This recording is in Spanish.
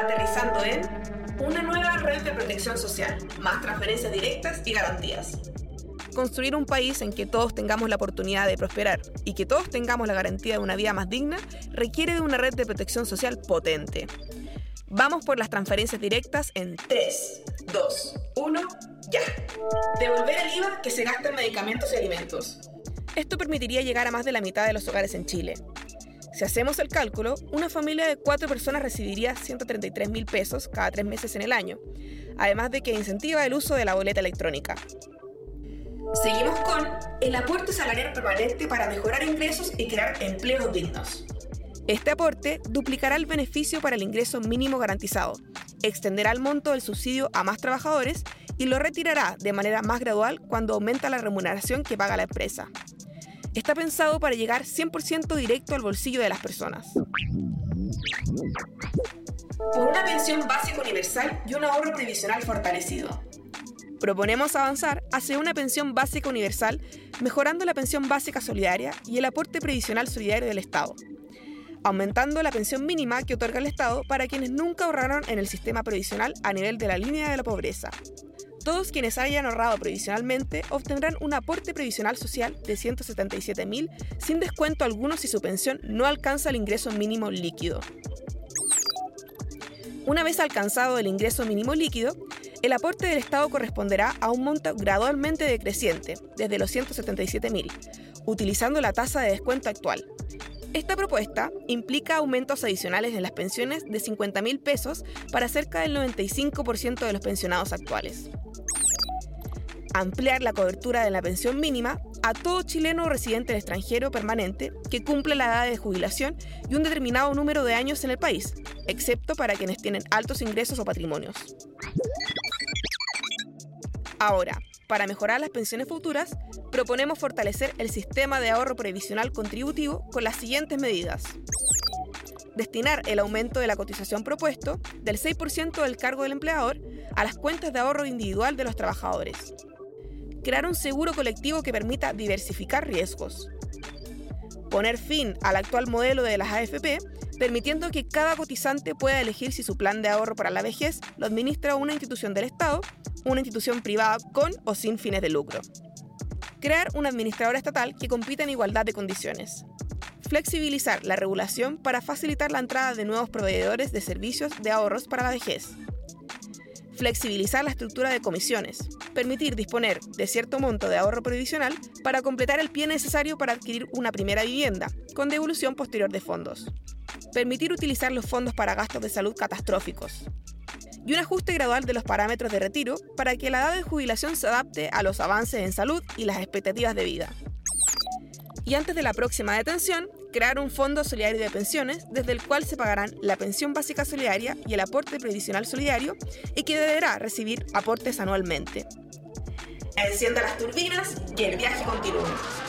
aterrizando en una nueva red de protección social, más transferencias directas y garantías. Construir un país en que todos tengamos la oportunidad de prosperar y que todos tengamos la garantía de una vida más digna requiere de una red de protección social potente. Vamos por las transferencias directas en 3, 2, 1, ya. Devolver el IVA que se gasta en medicamentos y alimentos. Esto permitiría llegar a más de la mitad de los hogares en Chile. Si hacemos el cálculo, una familia de cuatro personas recibiría 133 mil pesos cada tres meses en el año, además de que incentiva el uso de la boleta electrónica. Seguimos con el aporte salarial permanente para mejorar ingresos y crear empleos dignos. Este aporte duplicará el beneficio para el ingreso mínimo garantizado, extenderá el monto del subsidio a más trabajadores y lo retirará de manera más gradual cuando aumenta la remuneración que paga la empresa. Está pensado para llegar 100% directo al bolsillo de las personas. Por una pensión básica universal y un ahorro previsional fortalecido. Proponemos avanzar hacia una pensión básica universal, mejorando la pensión básica solidaria y el aporte previsional solidario del Estado aumentando la pensión mínima que otorga el Estado para quienes nunca ahorraron en el sistema previsional a nivel de la línea de la pobreza. Todos quienes hayan ahorrado previsionalmente obtendrán un aporte previsional social de 177.000 sin descuento alguno si su pensión no alcanza el ingreso mínimo líquido. Una vez alcanzado el ingreso mínimo líquido, el aporte del Estado corresponderá a un monto gradualmente decreciente, desde los 177.000, utilizando la tasa de descuento actual, esta propuesta implica aumentos adicionales en las pensiones de 50 mil pesos para cerca del 95% de los pensionados actuales. Ampliar la cobertura de la pensión mínima a todo chileno residente en extranjero permanente que cumple la edad de jubilación y un determinado número de años en el país, excepto para quienes tienen altos ingresos o patrimonios. Ahora, para mejorar las pensiones futuras, proponemos fortalecer el sistema de ahorro previsional contributivo con las siguientes medidas. Destinar el aumento de la cotización propuesto del 6% del cargo del empleador a las cuentas de ahorro individual de los trabajadores. Crear un seguro colectivo que permita diversificar riesgos. Poner fin al actual modelo de las AFP, permitiendo que cada cotizante pueda elegir si su plan de ahorro para la vejez lo administra una institución del Estado, una institución privada con o sin fines de lucro. Crear una administradora estatal que compita en igualdad de condiciones, flexibilizar la regulación para facilitar la entrada de nuevos proveedores de servicios de ahorros para la vejez, flexibilizar la estructura de comisiones, permitir disponer de cierto monto de ahorro previsional para completar el pie necesario para adquirir una primera vivienda, con devolución posterior de fondos, permitir utilizar los fondos para gastos de salud catastróficos, y un ajuste gradual de los parámetros de retiro para que la edad de jubilación se adapte a los avances en salud y las expectativas de vida. Y antes de la próxima detención, crear un fondo solidario de pensiones desde el cual se pagarán la pensión básica solidaria y el aporte previsional solidario y que deberá recibir aportes anualmente. Encienda las turbinas y el viaje continúa.